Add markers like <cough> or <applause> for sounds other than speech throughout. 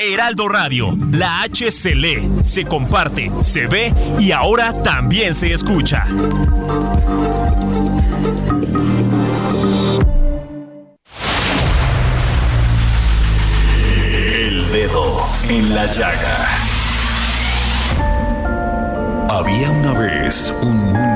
Heraldo Radio, la H se lee, se comparte, se ve y ahora también se escucha. El dedo en la llaga. Había una vez un mundo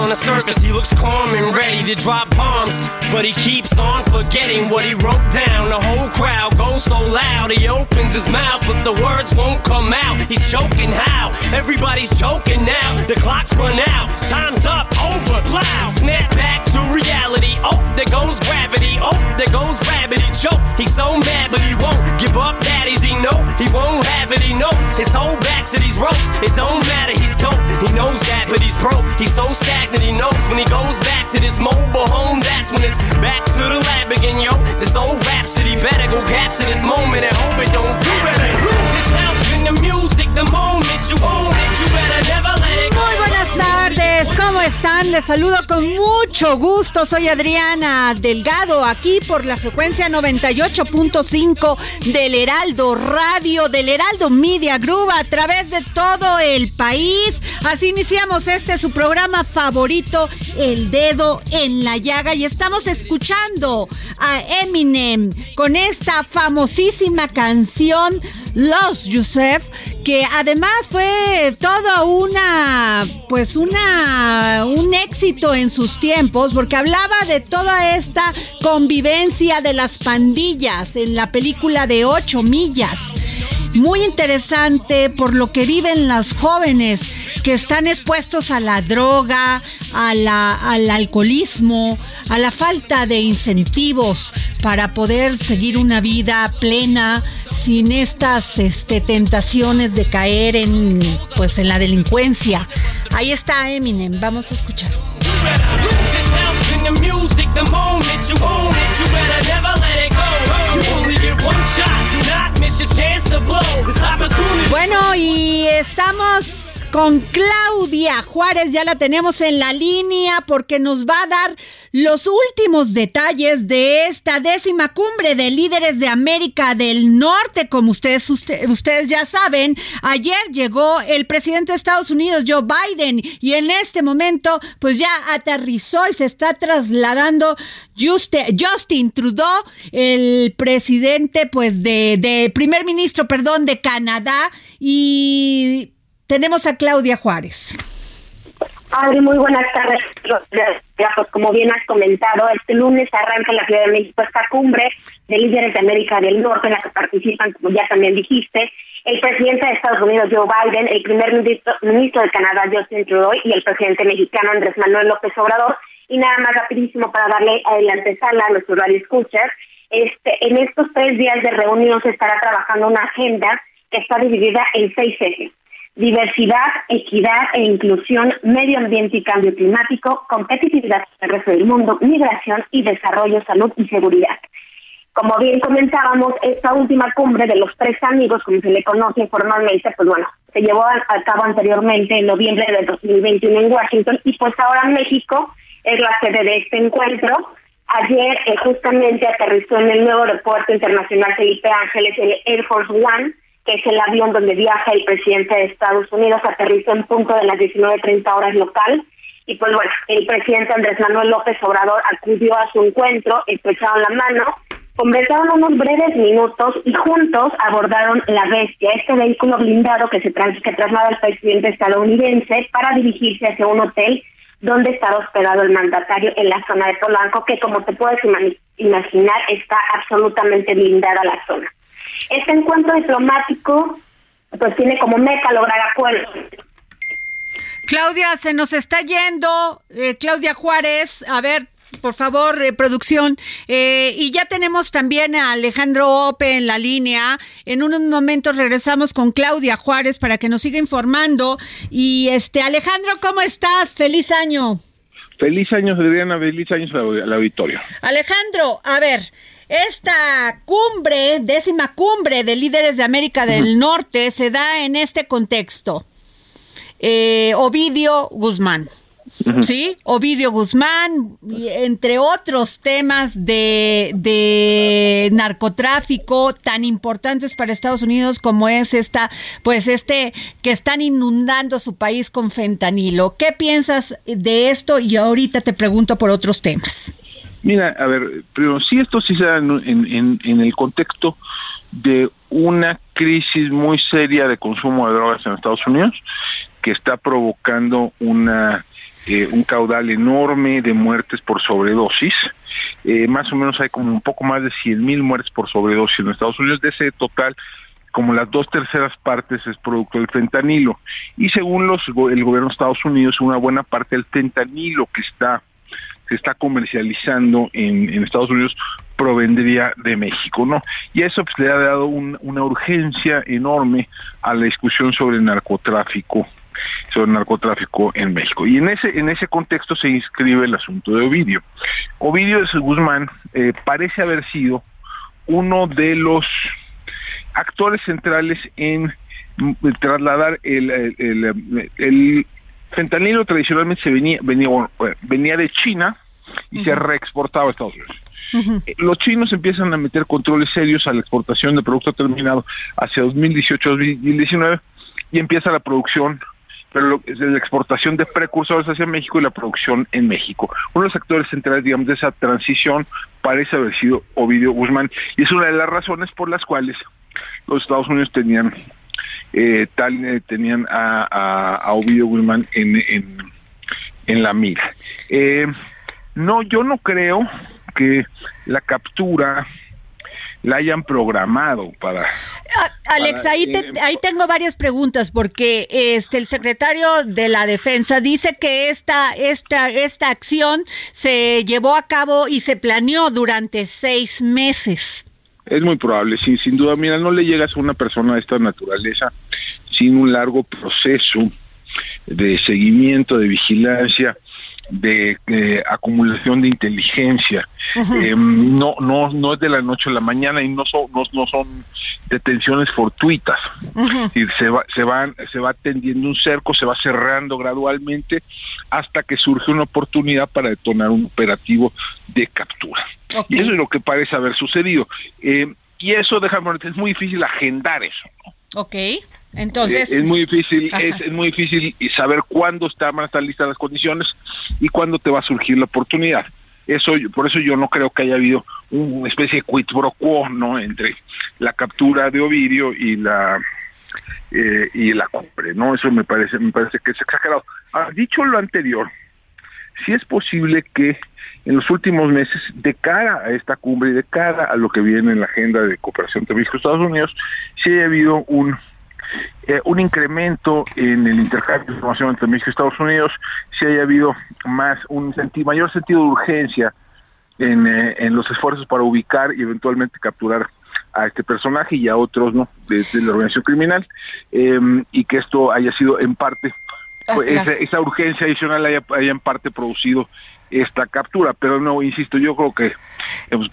the surface he looks calm and ready to drop bombs. But he keeps on forgetting what he wrote down. The whole crowd goes so loud, he opens his mouth, but the words won't come out. He's choking how? Everybody's choking now. The clock's run out, time's up, over, plow. Snap back to reality. Oh, there goes gravity. Oh, there goes gravity. Choke. He's so mad, but he won't give up. Daddies, he know he won't have it. He knows his whole back to these ropes. It don't matter. He's dope. He knows that, but he's broke. He's so stagnant. He knows when he goes back to this mobile home. That's when it's back to the lab again, yo. This old rhapsody better go capture this moment and hope it don't. You better lose yourself in the music. The moment you own it, you better never ¿cómo están? Les saludo con mucho gusto. Soy Adriana Delgado, aquí por la frecuencia 98.5 del Heraldo Radio, del Heraldo Media Group, a través de todo el país. Así iniciamos este su programa favorito, El Dedo en la Llaga, y estamos escuchando a Eminem con esta famosísima canción Los Yusef, que además fue toda una, pues una, un éxito en sus tiempos, porque hablaba de toda esta convivencia de las pandillas en la película de ocho millas. Muy interesante por lo que viven los jóvenes que están expuestos a la droga, a la, al alcoholismo, a la falta de incentivos para poder seguir una vida plena sin estas este, tentaciones de caer en, pues, en la delincuencia. Ahí está Eminem, vamos a escuchar. Bueno, y estamos con Claudia Juárez, ya la tenemos en la línea porque nos va a dar los últimos detalles de esta décima cumbre de líderes de América del Norte. Como ustedes, usted- ustedes ya saben, ayer llegó el presidente de Estados Unidos, Joe Biden, y en este momento pues ya aterrizó y se está trasladando Juste- Justin Trudeau, el presidente pues de, de primer ministro, perdón, de Canadá y tenemos a Claudia Juárez. Adri, muy buenas tardes. Pues como bien has comentado, este lunes arranca en la Ciudad de México esta cumbre de líderes de América del Norte en la que participan, como ya también dijiste, el presidente de Estados Unidos, Joe Biden, el primer ministro, de Canadá, Justin Trudeau, y el presidente mexicano, Andrés Manuel López Obrador. Y nada más rapidísimo para darle adelante sala a nuestros radioescuchas. Este, en estos tres días de reunión se estará trabajando una agenda que está dividida en seis ejes diversidad, equidad e inclusión, medio ambiente y cambio climático, competitividad en el resto del mundo, migración y desarrollo, salud y seguridad. Como bien comentábamos, esta última cumbre de los tres amigos, como se le conoce formalmente, pues bueno, se llevó a, cabo anteriormente en noviembre del 2021 en Washington y pues ahora México es la sede de este encuentro. Ayer eh, justamente aterrizó en el nuevo aeropuerto internacional Felipe Ángeles el Air Force One, que es el avión donde viaja el presidente de Estados Unidos, aterrizó en punto de las 19.30 horas local. Y pues bueno, el presidente Andrés Manuel López Obrador acudió a su encuentro, estrecharon la mano, conversaron unos breves minutos y juntos abordaron la bestia, este vehículo blindado que se que traslada al presidente estadounidense para dirigirse hacia un hotel donde estaba hospedado el mandatario en la zona de Polanco, que como te puedes imaginar está absolutamente blindada la zona. Este encuentro diplomático pues tiene como meta lograr acuerdos Claudia, se nos está yendo. Eh, Claudia Juárez, a ver, por favor, eh, producción. Eh, y ya tenemos también a Alejandro Ope en la línea. En unos momentos regresamos con Claudia Juárez para que nos siga informando. Y este, Alejandro, ¿cómo estás? Feliz año. Feliz año, Adriana. Feliz año la auditorio. Alejandro, a ver. Esta cumbre, décima cumbre de líderes de América del Norte, se da en este contexto. Eh, Ovidio Guzmán. ¿sí? Ovidio Guzmán, entre otros temas de, de, narcotráfico tan importantes para Estados Unidos como es esta, pues este, que están inundando su país con fentanilo. ¿Qué piensas de esto? Y ahorita te pregunto por otros temas. Mira, a ver, pero sí esto sí se da en, en el contexto de una crisis muy seria de consumo de drogas en Estados Unidos que está provocando una eh, un caudal enorme de muertes por sobredosis. Eh, más o menos hay como un poco más de 100 mil muertes por sobredosis en Estados Unidos. De ese total, como las dos terceras partes es producto del fentanilo. Y según los, el gobierno de Estados Unidos, una buena parte del fentanilo que está se está comercializando en, Estados Unidos provendría de México, ¿no? Y eso pues, le ha dado una urgencia enorme a la discusión sobre el narcotráfico sobre el narcotráfico en México. Y en ese, en ese contexto se inscribe el asunto de Ovidio. Ovidio de Guzmán eh, parece haber sido uno de los actores centrales en mm, trasladar el, el, fentanilo tradicionalmente se venía, venía, venía de China y se reexportaba a Estados Unidos. Eh, los chinos empiezan a meter controles serios a la exportación de producto terminado hacia 2018-2019 y empieza la producción pero es la exportación de precursores hacia México y la producción en México. Uno de los actores centrales, digamos, de esa transición parece haber sido Ovidio Guzmán, y es una de las razones por las cuales los Estados Unidos tenían eh, tal eh, tenían a, a, Ovidio Guzmán en, en, la mira. Eh, no, yo no creo que la captura la hayan programado para... Ah, Alex, ahí, eh, ahí tengo varias preguntas porque este el secretario de la Defensa dice que esta, esta, esta acción se llevó a cabo y se planeó durante seis meses. Es muy probable, sí, sin duda. Mira, no le llegas a una persona de esta naturaleza sin un largo proceso de seguimiento, de vigilancia, de eh, acumulación de inteligencia. Eh, no, no, no es de la noche a la mañana y no son, no, son detenciones fortuitas. y se va, se van, se va tendiendo un cerco, se va cerrando gradualmente hasta que surge una oportunidad para detonar un operativo de captura. Y eso es lo que parece haber sucedido. Eh, y eso, déjame es muy difícil agendar eso. Ok. Entonces es, muy difícil, es, muy difícil saber cuándo están, van a estar listas las condiciones y cuándo te va a surgir la oportunidad. Eso, por eso yo no creo que haya habido una especie de quid pro quo, ¿no? Entre la captura de Ovidio y la eh, y la cumbre, ¿no? Eso me parece, me parece que es exagerado. Ah, dicho lo anterior, sí es posible que en los últimos meses, de cara a esta cumbre y de cara a lo que viene en la agenda de cooperación entre México y Estados Unidos, sí ha habido un eh, un incremento en el intercambio de información entre México y Estados Unidos, si haya habido más un mayor sentido de urgencia en, eh, en, los esfuerzos para ubicar y eventualmente capturar a este personaje y a otros no de, la organización criminal em, y que esto haya sido en parte pues, esa, urgencia adicional haya, haya en parte producido esta captura. Pero no insisto yo creo que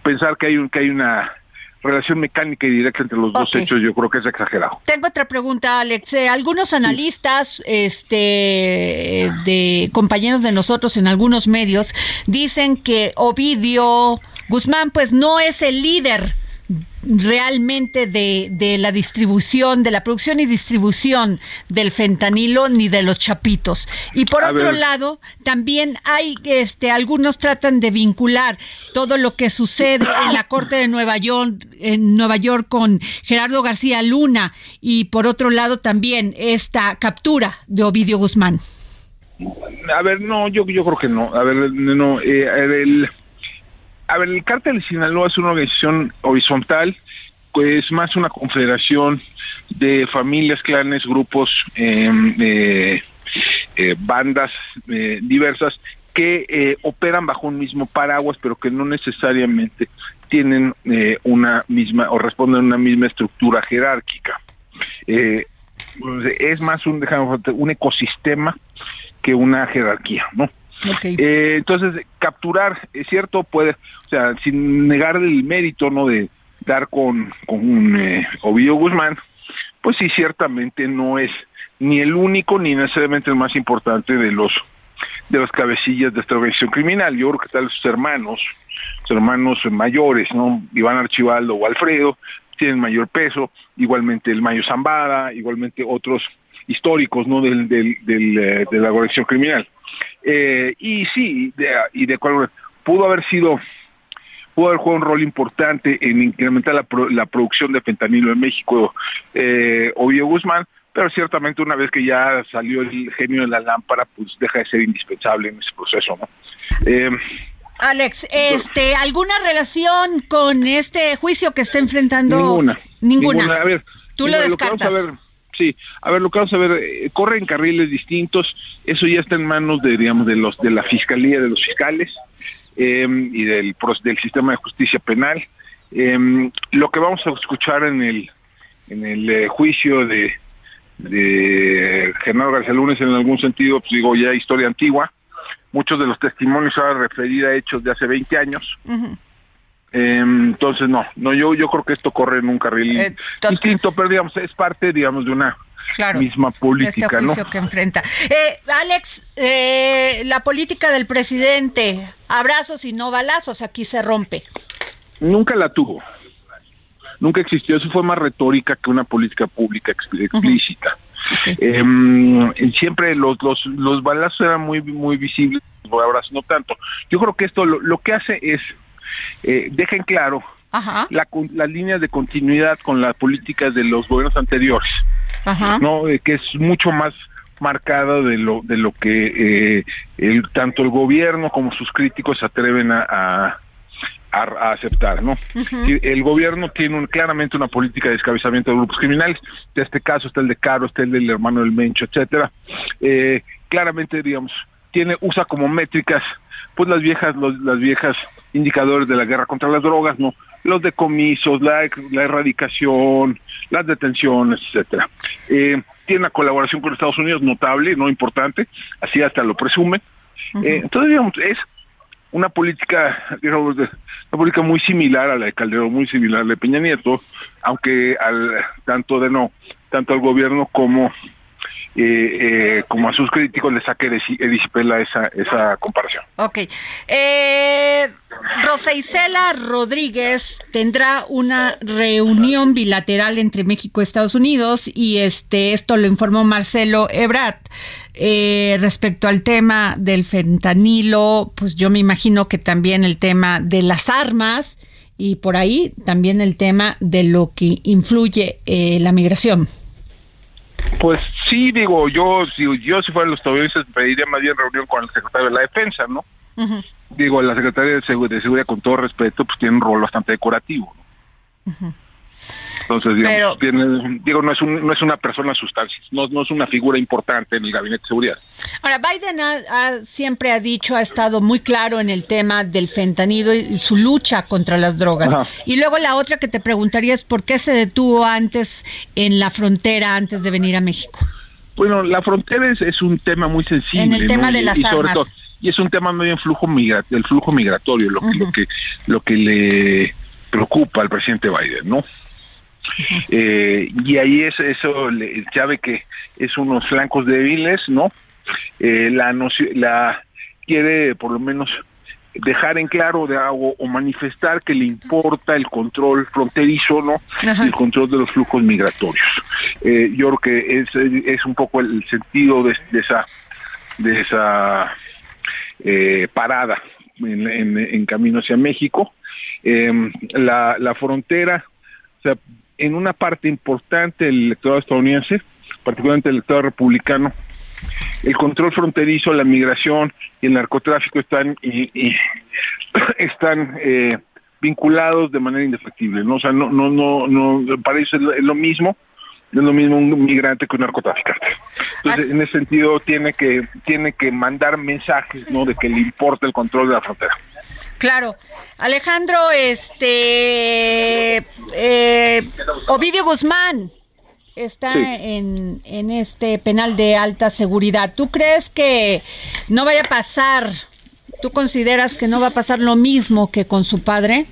pensar que hay un que hay una relación mecánica y directa entre los dos hechos yo creo que es exagerado. Tengo otra pregunta, Alex. Eh, algunos analistas, este, de compañeros de nosotros en algunos medios, dicen que Ovidio Guzmán, pues no es el líder realmente de, de, la distribución, de la producción y distribución del fentanilo ni de los chapitos. Y por otro lado, también hay, este, algunos tratan de vincular todo lo que sucede en la Corte de Nueva York, en Nueva York con Gerardo García Luna y por otro lado también esta captura de Ovidio Guzmán. A ver, no, yo, yo creo que no. A ver, no, eh, el a ver, el cártel de Sinaloa es una organización horizontal, pues más una confederación de familias, clanes, grupos, em, eh, bandas eh, diversas que eh, operan bajo un mismo paraguas, pero que no necesariamente tienen una misma o responden a una misma estructura jerárquica. es más un, un ecosistema que una jerarquía, ¿no? Eh, entonces, capturar, es cierto, puede, o sea, sin negar el mérito, ¿no? De dar con, con eh, Ovidio Guzmán, pues sí, ciertamente no es ni el único ni necesariamente el más importante de los de las cabecillas de esta organización criminal. Yo creo que tal sus hermanos, sus hermanos mayores, ¿no? Iván Archibaldo o Alfredo, tienen mayor peso, igualmente el Mayo Zambada, igualmente otros históricos, ¿no? Del, eh, de la organización criminal. Eh, y sí, de, y de cual pudo haber sido, pudo haber jugado un rol importante en incrementar la, la producción de fentanilo en México, eh, Oviedo Guzmán, pero ciertamente una vez que ya salió el genio de la lámpara, pues deja de ser indispensable en ese proceso, ¿no? Eh, Alex, este, ¿alguna relación con este juicio que está enfrentando? Ninguna. Ninguna. A ver, tú lo descartas. Sí, a ver, lo que vamos a ver, eh, corre en carriles distintos, eso ya está en manos de, digamos, de los de la fiscalía, de los fiscales em, y del del sistema de justicia penal. Em, lo que vamos a escuchar en el en el eh, juicio de de García Lunes en algún sentido, pues digo ya historia antigua. Muchos de los testimonios van a referir a hechos de hace 20 años. Entonces no, no yo yo creo que esto corre en un carril eh, distinto, pero digamos es parte digamos de una misma política, este juicio que enfrenta. Eh, Alex, eh, la política del presidente, abrazos y no balazos, aquí se rompe. Nunca la tuvo, nunca existió, eso fue más retórica que una política pública explícita. Em, siempre los, los, los balazos eran muy muy visibles, los abrazos no tanto. Yo creo que esto lo que hace es eh, dejen claro La, las líneas de continuidad con las políticas de los gobiernos anteriores, no eh, que es mucho más marcada de lo de lo que eh, el, tanto el gobierno como sus críticos se atreven a, a, aceptar, ¿no? El gobierno tiene un, claramente una política de descabezamiento de grupos criminales. De este caso está el de Caro, está el del hermano del Mencho, etcétera. Eh, claramente, digamos, tiene usa como métricas pues las viejas, las viejas indicadores de la guerra contra las drogas, ¿no? Los decomisos, la, la erradicación, las detenciones, etcétera. Eh, tiene una colaboración con Estados Unidos notable, no importante, así hasta lo presume. Eh, entonces, digamos, es una política, digamos, una política muy similar a la de Calderón, muy similar a la de Peña Nieto, aunque al tanto de no, tanto al gobierno como eh, como a sus críticos le saque de disipela esa, esa comparación. Ok. Eh, Rosa Isela Rodríguez tendrá una reunión bilateral entre México y Estados Unidos y este esto lo informó Marcelo Ebrat. Eh, respecto al tema del fentanilo, pues yo me imagino que también el tema de las armas y por ahí también el tema de lo que influye eh, la migración. Pues sí, digo, yo si yo si fuera los estadounidenses pediría más bien reunión con el secretario de la Defensa, ¿no? Digo, la Secretaría de, Seguridad, con todo respeto, pues tiene un rol bastante decorativo. ¿no? Entonces, digamos, digo, no es, no es una persona sustancia, no, no es una figura importante en el gabinete de seguridad. Ahora, Biden siempre ha dicho, ha estado muy claro en el tema del fentanido y, su lucha contra las drogas. Y luego la otra que te preguntaría es, ¿por qué se detuvo antes en la frontera, antes de venir a México? Bueno, la frontera es, un tema muy sensible. En el tema de las armas. y es un tema muy en flujo del flujo migratorio, lo, lo que lo que le preocupa al presidente Biden, ¿no? Eh, y ahí es eso, ya ve que es unos flancos débiles, ¿no? Eh, la, la quiere por lo menos dejar en claro de algo o manifestar que le importa el control fronterizo, ¿no? El control de los flujos migratorios. Eh, yo creo que es, es un poco el sentido de, esa de esa eh, parada en, en, camino hacia México. Em, la, la frontera, o sea, en una parte importante del electorado estadounidense, particularmente el electorado republicano, el control fronterizo, la migración y el narcotráfico están y, <clears throat> están eh, vinculados de manera indefectible, ¿no? O sea, no, no, no, no, para eso es lo, mismo, es lo mismo un migrante que un narcotraficante. Entonces, en ese sentido, tiene que, tiene que mandar mensajes, ¿no? De que le importa el control de la frontera. Claro. Alejandro, este, eh, Ovidio Guzmán está en, en este penal de alta seguridad. ¿Tú crees que no vaya a pasar? ¿Tú consideras que no va a pasar lo mismo que con su padre?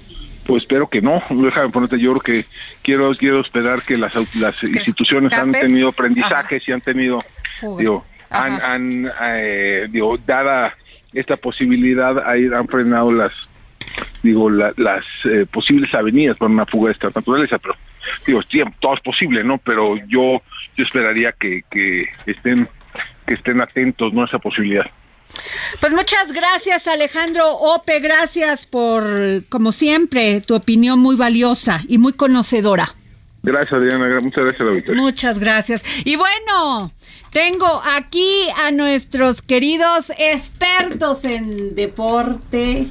Pues espero que no. Déjame ponerte, yo creo que quiero quiero esperar que las, las instituciones han tenido aprendizajes y han tenido, digo, han, han eh, digo, dada esta posibilidad, han frenado las digo las eh, posibles avenidas para una fuga de esta naturaleza, pero digo, todo es posible, ¿no? Pero yo yo esperaría que, que estén que estén atentos ¿no? a esa posibilidad. Pues muchas gracias Alejandro Ope, gracias por, como siempre, tu opinión muy valiosa y muy conocedora. Gracias Diana, muchas gracias Victoria. Muchas gracias. Y bueno, tengo aquí a nuestros queridos expertos en deporte,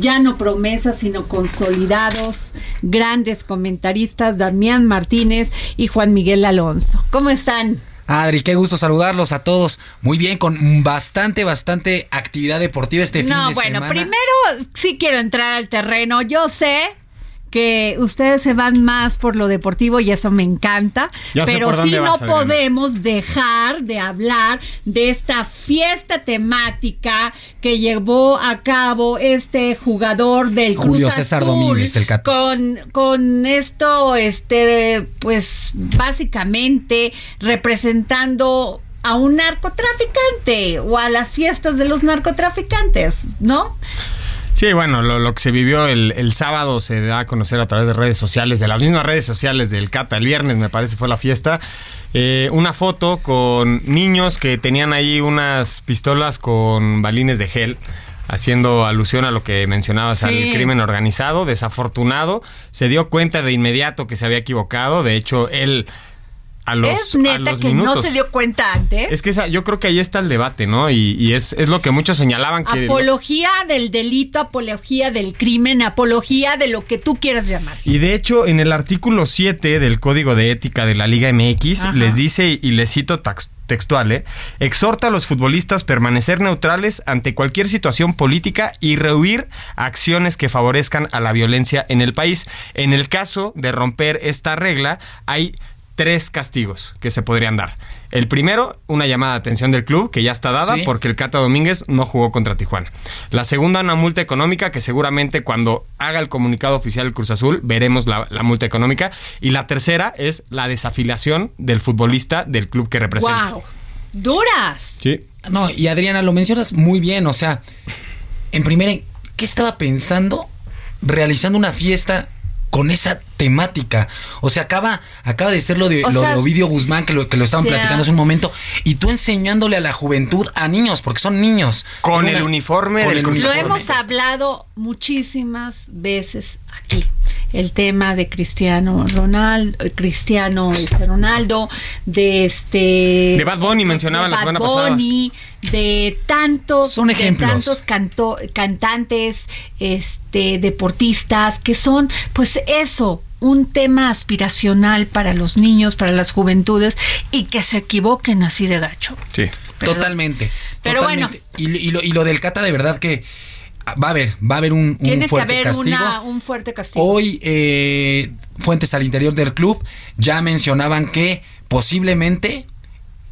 ya no promesas, sino consolidados, grandes comentaristas, Damián Martínez y Juan Miguel Alonso. ¿Cómo están? Adri, qué gusto saludarlos a todos. Muy bien, con bastante, bastante actividad deportiva este fin de semana. No, bueno, primero sí quiero entrar al terreno. Yo sé que ustedes se van más por lo deportivo y eso me encanta, pero sí no podemos dejar de hablar de esta fiesta temática que llevó a cabo este jugador del Julio César Domínguez, el con con esto este pues básicamente representando a un narcotraficante o a las fiestas de los narcotraficantes, ¿no? Sí, bueno, lo, que se vivió el, sábado se da a conocer a través de redes sociales, de las mismas redes sociales del Cata. El viernes, me parece, fue la fiesta. Eh, una foto con niños que tenían ahí unas pistolas con balines de gel haciendo alusión a lo que mencionabas al crimen organizado, desafortunado, se dio cuenta de inmediato que se había equivocado, de hecho él es neta que no se dio cuenta antes. Es que yo creo que ahí está el debate, ¿no? Y, es, lo que muchos señalaban que... Apología del delito, apología del crimen, apología de lo que tú quieras llamar. Y de hecho, en el artículo 7 del Código de Ética de la Liga MX, les dice, y les cito textual, ¿eh? exhorta a los futbolistas permanecer neutrales ante cualquier situación política y rehuir acciones que favorezcan a la violencia en el país. En el caso de romper esta regla, hay tres castigos que se podrían dar. El primero, una llamada de atención del club, que ya está dada porque el Cata Domínguez no jugó contra Tijuana. La segunda, una multa económica, que seguramente cuando haga el comunicado oficial del Cruz Azul veremos la, multa económica. Y la tercera es la desafiliación del futbolista del club que representa. ¡Wow! ¡Duras! Sí. No, y Adriana, lo mencionas muy bien. O sea, en primer, ¿qué estaba pensando realizando una fiesta con esa temática. O sea, acaba, acaba de ser lo de, lo de Ovidio Guzmán, que lo, que lo estaban platicando hace un momento, y tú enseñándole a la juventud, a niños, porque son niños. Con el uniforme Lo hemos hablado muchísimas veces aquí. El tema de Cristiano Ronaldo, Cristiano este Ronaldo, de este. De Bad Bunny mencionaba la semana pasada. De tantos, son ejemplos. de tantos cantantes, este, deportistas, que son, pues eso, un tema aspiracional para los niños, para las juventudes y que se equivoquen así de gacho. Sí. totalmente. Pero bueno. Y, lo, y lo del Cata, de verdad que va a haber, va a haber un, fuerte castigo. un fuerte castigo. Hoy, eh, fuentes al interior del club ya mencionaban que posiblemente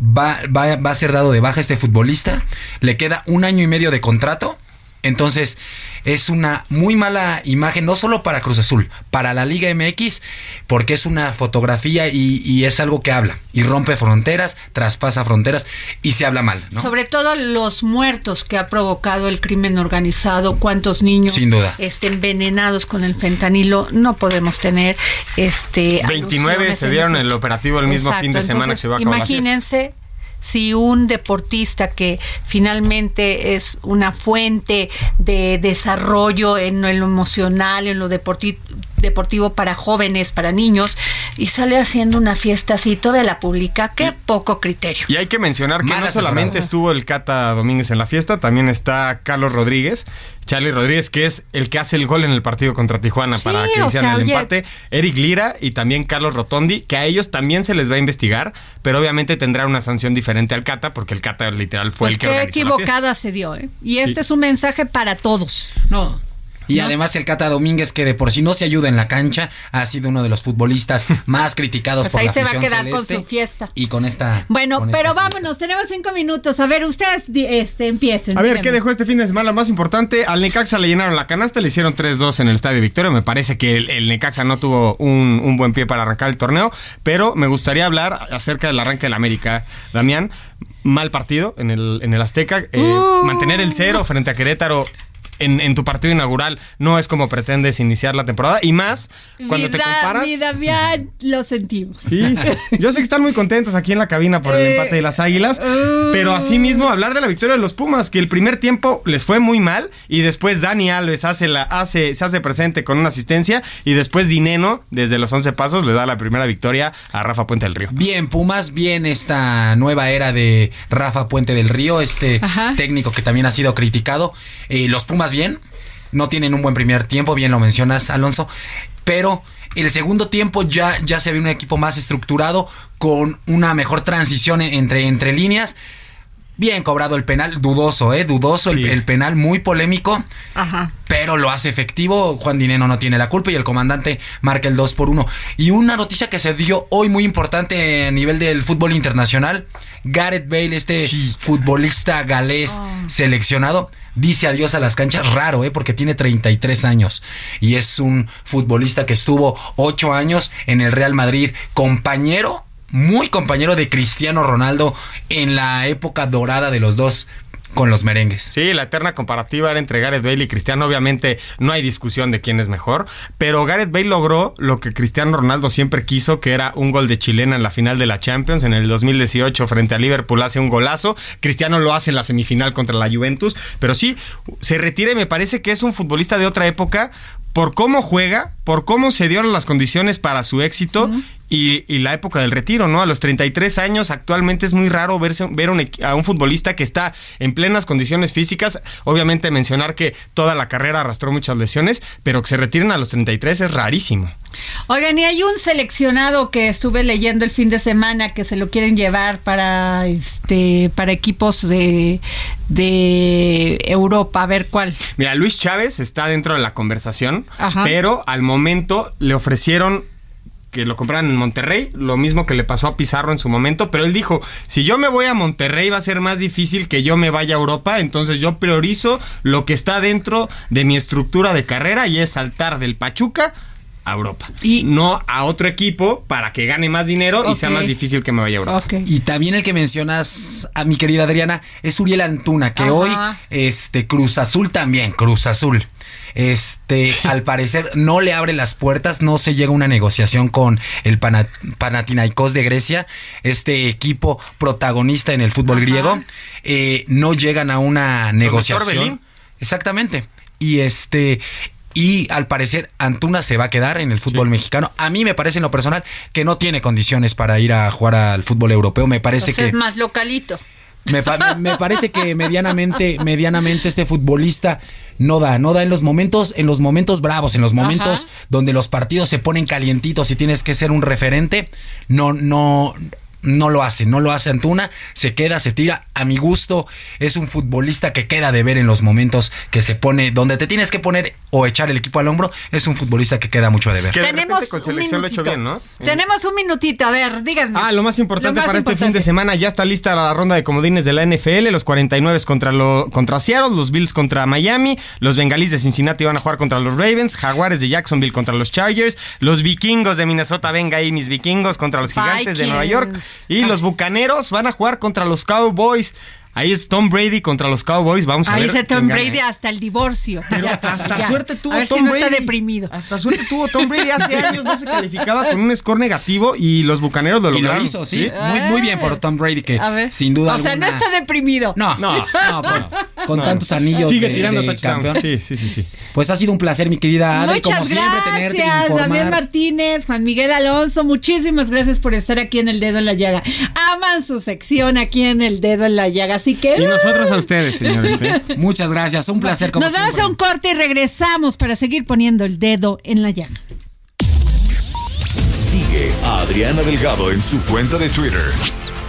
va, va, va, a ser dado de baja este futbolista. Le queda un año y medio de contrato Entonces, es una muy mala imagen, no solo para Cruz Azul, para la Liga MX, porque es una fotografía y, es algo que habla y rompe fronteras, traspasa fronteras y se habla mal. ¿no? Sobre todo los muertos que ha provocado el crimen organizado, cuántos niños Sin duda. Este, envenenados con el fentanilo, no podemos tener este 29 se dieron el operativo el mismo fin de semana que se va a acabar Imagínense si un deportista que finalmente es una fuente de desarrollo en lo emocional, en lo deportivo, deportivo para jóvenes, para niños, y sale haciendo una fiesta así, todavía la publica, qué poco criterio. Y hay que mencionar que no solamente estuvo el Cata Domínguez en la fiesta, también está Carlos Rodríguez, Charlie Rodríguez, que es el que hace el gol en el partido contra Tijuana para que hicieran el empate, Eric Lira y también Carlos Rotondi, que a ellos también se les va a investigar, pero obviamente tendrá una sanción diferente al Cata, porque el Cata literal fue pues el que qué equivocada se dio, ¿eh? Y este es un mensaje para todos. No, y además el Cata Domínguez, que de por sí no se ayuda en la cancha, ha sido uno de los futbolistas <laughs> más criticados pues por ahí se va a quedar con su fiesta. Y con esta. Bueno, pero vámonos, tenemos cinco minutos. A ver, ustedes este, empiecen. A ver, ¿qué dejó este fin de semana? Más importante, al Necaxa le llenaron la canasta, le hicieron 3-2 en el Estadio Victoria. Me parece que el, Necaxa no tuvo un, buen pie para arrancar el torneo, pero me gustaría hablar acerca del arranque del América. Damián, mal partido en el, en el Azteca. Eh, uh. Mantener el cero frente a Querétaro en, tu partido inaugural no es como pretendes iniciar la temporada y más cuando te comparas. Mi Damián, lo sentimos. Sí, yo sé que están muy contentos aquí en la cabina por el eh, empate de las Águilas, uh. pero asimismo hablar de la victoria de los Pumas, que el primer tiempo les fue muy mal y después Dani Alves hace la, hace, se hace presente con una asistencia y después Dineno, desde los 11 pasos, le da la primera victoria a Rafa Puente del Río. Bien, Pumas, bien esta nueva era de Rafa Puente del Río, este técnico que también ha sido criticado. Eh, los Pumas bien, no tienen un buen primer tiempo, bien lo mencionas, Alonso, pero el segundo tiempo ya, ya se ve un equipo más estructurado, con una mejor transición entre, entre líneas. Bien cobrado el penal, dudoso, ¿eh? Dudoso el, penal, muy polémico. Ajá. Pero lo hace efectivo. Juan Dineno no tiene la culpa y el comandante marca el 2 por 1. Y una noticia que se dio hoy muy importante a nivel del fútbol internacional. Gareth Bale, este futbolista galés oh. seleccionado, dice adiós a las canchas. Raro, ¿eh? Porque tiene 33 años. Y es un futbolista que estuvo 8 años en el Real Madrid, compañero muy compañero de Cristiano Ronaldo en la época dorada de los dos con los merengues. Sí, la eterna comparativa era entre Gareth Bale y Cristiano. Obviamente no hay discusión de quién es mejor, pero Gareth Bale logró lo que Cristiano Ronaldo siempre quiso, que era un gol de chilena en la final de la Champions en el 2018 frente a Liverpool hace un golazo. Cristiano lo hace en la semifinal contra la Juventus, pero sí se retira y me parece que es un futbolista de otra época por cómo juega, por cómo se dieron las condiciones para su éxito y, la época del retiro, ¿no? A los 33 años actualmente es muy raro verse, ver a un futbolista que está en plenas condiciones físicas. Obviamente mencionar que toda la carrera arrastró muchas lesiones, pero que se retiren a los 33 es rarísimo. Oigan, y hay un seleccionado que estuve leyendo el fin de semana que se lo quieren llevar para este para equipos de, de Europa, a ver cuál. Mira, Luis Chávez está dentro de la conversación, pero al momento le ofrecieron que lo compraran en Monterrey, lo mismo que le pasó a Pizarro en su momento, pero él dijo, si yo me voy a Monterrey va a ser más difícil que yo me vaya a Europa, entonces yo priorizo lo que está dentro de mi estructura de carrera y es saltar del Pachuca a Europa. Y no a otro equipo para que gane más dinero y sea más difícil que me vaya a Europa. Y también el que mencionas a mi querida Adriana es Uriel Antuna, que hoy este Cruz Azul también, Cruz Azul. Este, al parecer no le abre las puertas, no se llega a una negociación con el Panathinaikos de Grecia, este equipo protagonista en el fútbol griego, eh, no llegan a una negociación. Exactamente. Y este y al parecer Antuna se va a quedar en el fútbol mexicano. A mí me parece en lo personal que no tiene condiciones para ir a jugar al fútbol europeo. Me parece que es más localito. Me, parece que medianamente, medianamente este futbolista no da, no da en los momentos, en los momentos bravos, en los momentos donde los partidos se ponen calientitos y tienes que ser un referente, no, no, no lo hace, no lo hace Antuna, se queda, se tira. A mi gusto, es un futbolista que queda de ver en los momentos que se pone, donde te tienes que poner o echar el equipo al hombro, es un futbolista que queda mucho a deber. Tenemos un minutito. Tenemos un minutito, a ver, díganme. Ah, lo más importante para este fin de semana, ya está lista la ronda de comodines de la NFL, los 49 contra, lo, contra Seattle, los Bills contra Miami, los Bengalíes de Cincinnati van a jugar contra los Ravens, Jaguares de Jacksonville contra los Chargers, los Vikingos de Minnesota, venga ahí mis Vikingos contra los Gigantes de Nueva York y los Bucaneros van a jugar contra los Cowboys. Ahí es Tom Brady contra los Cowboys. Vamos a Ahí ver. Ahí es Tom Brady hasta el divorcio. hasta suerte tuvo a ver Tom si no Brady. está deprimido. Hasta suerte tuvo Tom Brady. Hace <laughs> años no se calificaba con un score negativo y los bucaneros lo y lograron. lo hizo, sí. Muy, muy bien por Tom Brady, que A ver. sin duda O sea, no está deprimido. No, No. no, con, con No. tantos anillos Sigue de, tirando de campeón. Sí, sí, sí, sí. Pues ha sido un placer, mi querida Adri, como Muchas siempre, tenerte gracias, informar. Damián Martínez, Juan Miguel Alonso, muchísimas gracias por estar aquí en El Dedo en la Llaga. Aman su sección aquí en El Dedo en la Llaga, así que... Y nosotros a ustedes, señores. ¿eh? <laughs> Muchas gracias, un placer como Nos vamos siempre. a un corte y regresamos para seguir poniendo el dedo en la llaga. Sigue a Adriana Delgado en su cuenta de Twitter.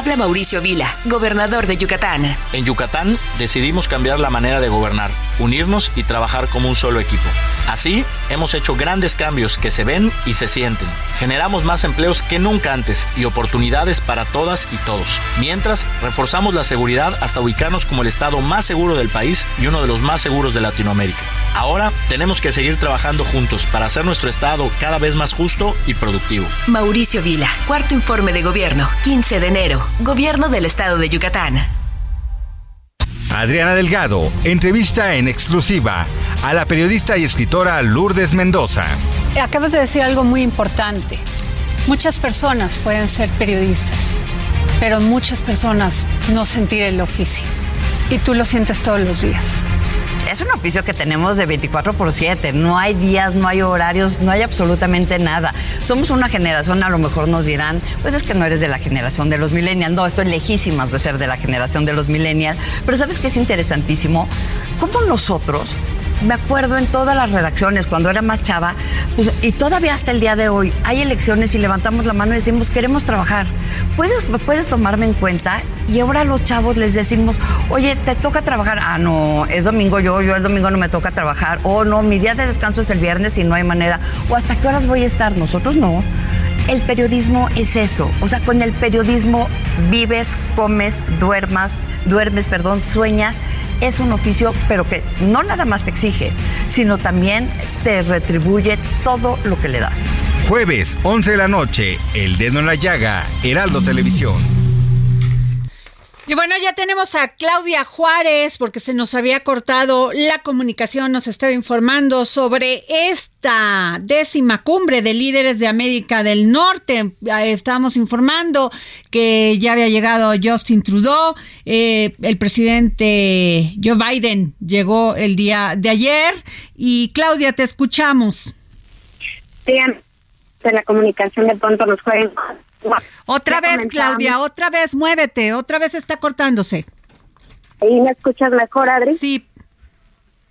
Habla Mauricio Vila, gobernador de Yucatán. En Yucatán decidimos cambiar la manera de gobernar, unirnos y trabajar como un solo equipo. Así, hemos hecho grandes cambios que se ven y se sienten. Generamos más empleos que nunca antes y oportunidades para todas y todos. Mientras, reforzamos la seguridad hasta ubicarnos como el estado más seguro del país y uno de los más seguros de Latinoamérica. Ahora, tenemos que seguir trabajando juntos para hacer nuestro estado cada vez más justo y productivo. Mauricio Vila, cuarto informe de gobierno, 15 de enero. Gobierno del estado de Yucatán. Adriana Delgado entrevista en exclusiva a la periodista y escritora Lourdes Mendoza. Acabas de decir algo muy importante. Muchas personas pueden ser periodistas, pero muchas personas no sentir el oficio. Y tú lo sientes todos los días. Es un oficio que tenemos de 24 por 7. No hay días, no hay horarios, no hay absolutamente nada. Somos una generación, a lo mejor nos dirán, pues es que no eres de la generación de los millennials. No, estoy lejísimas de ser de la generación de los millennials. Pero ¿sabes qué es interesantísimo? Cómo nosotros me acuerdo en todas las redacciones, cuando era más chava, pues, y todavía hasta el día de hoy, hay elecciones y levantamos la mano y decimos, queremos trabajar. ¿Puedes, puedes tomarme en cuenta? Y ahora a los chavos les decimos, oye, ¿te toca trabajar? Ah, no, es domingo yo, yo el domingo no me toca trabajar. O no, mi día de descanso es el viernes y no hay manera. O hasta qué horas voy a estar. Nosotros no. El periodismo es eso. O sea, con el periodismo vives, comes, duermas, duermes, perdón, sueñas es un oficio, pero que no nada más te exige, sino también te retribuye todo lo que le das. Jueves, 11 de la noche, El Dedo en la Llaga, Heraldo Televisión. Y bueno, ya tenemos a Claudia Juárez porque se nos había cortado la comunicación, nos estaba informando sobre esta décima cumbre de líderes de América del Norte. Estábamos informando que ya había llegado Justin Trudeau, eh, el presidente Joe Biden llegó el día de ayer y Claudia, te escuchamos. de la comunicación de pronto nos jueguen otra vez, Claudia, otra vez, muévete, otra vez está cortándose. ¿Y me escuchas mejor, Adri? Sí.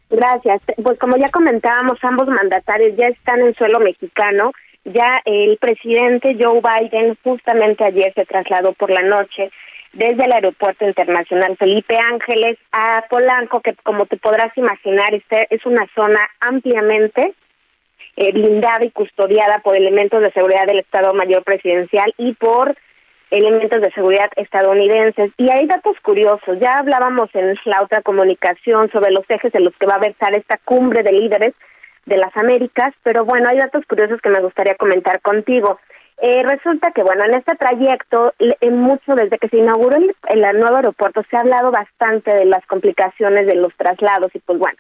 Gracias. Pues como ya comentábamos, ambos mandatarios ya están en suelo mexicano. Ya el presidente Joe Biden justamente ayer se trasladó por la noche desde el Aeropuerto Internacional Felipe Ángeles a Polanco, que como te podrás imaginar, este es una zona ampliamente eh, blindada y custodiada por elementos de seguridad del Estado Mayor Presidencial y por elementos de seguridad estadounidenses. Y hay datos curiosos. Ya hablábamos en la otra comunicación sobre los ejes en los que va a versar esta cumbre de líderes de las Américas, pero bueno, hay datos curiosos que me gustaría comentar contigo. Eh, resulta que, bueno, en este trayecto, en mucho desde que se inauguró el, el nuevo aeropuerto, se ha hablado bastante de las complicaciones de los traslados y pues bueno,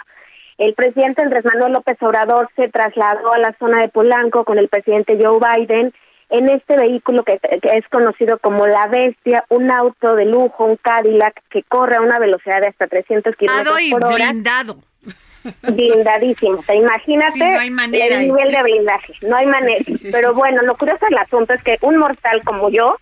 el presidente Andrés Manuel López Obrador se trasladó a la zona de Polanco con el presidente Joe Biden en este vehículo que, es conocido como la Bestia, un auto de lujo, un Cadillac que corre a una velocidad de hasta 300 kilómetros por hora. blindado. Blindadísimo. ¿Te imagínate el nivel de blindaje? No hay manera. <laughs> Pero bueno, lo curioso del asunto es que un mortal como yo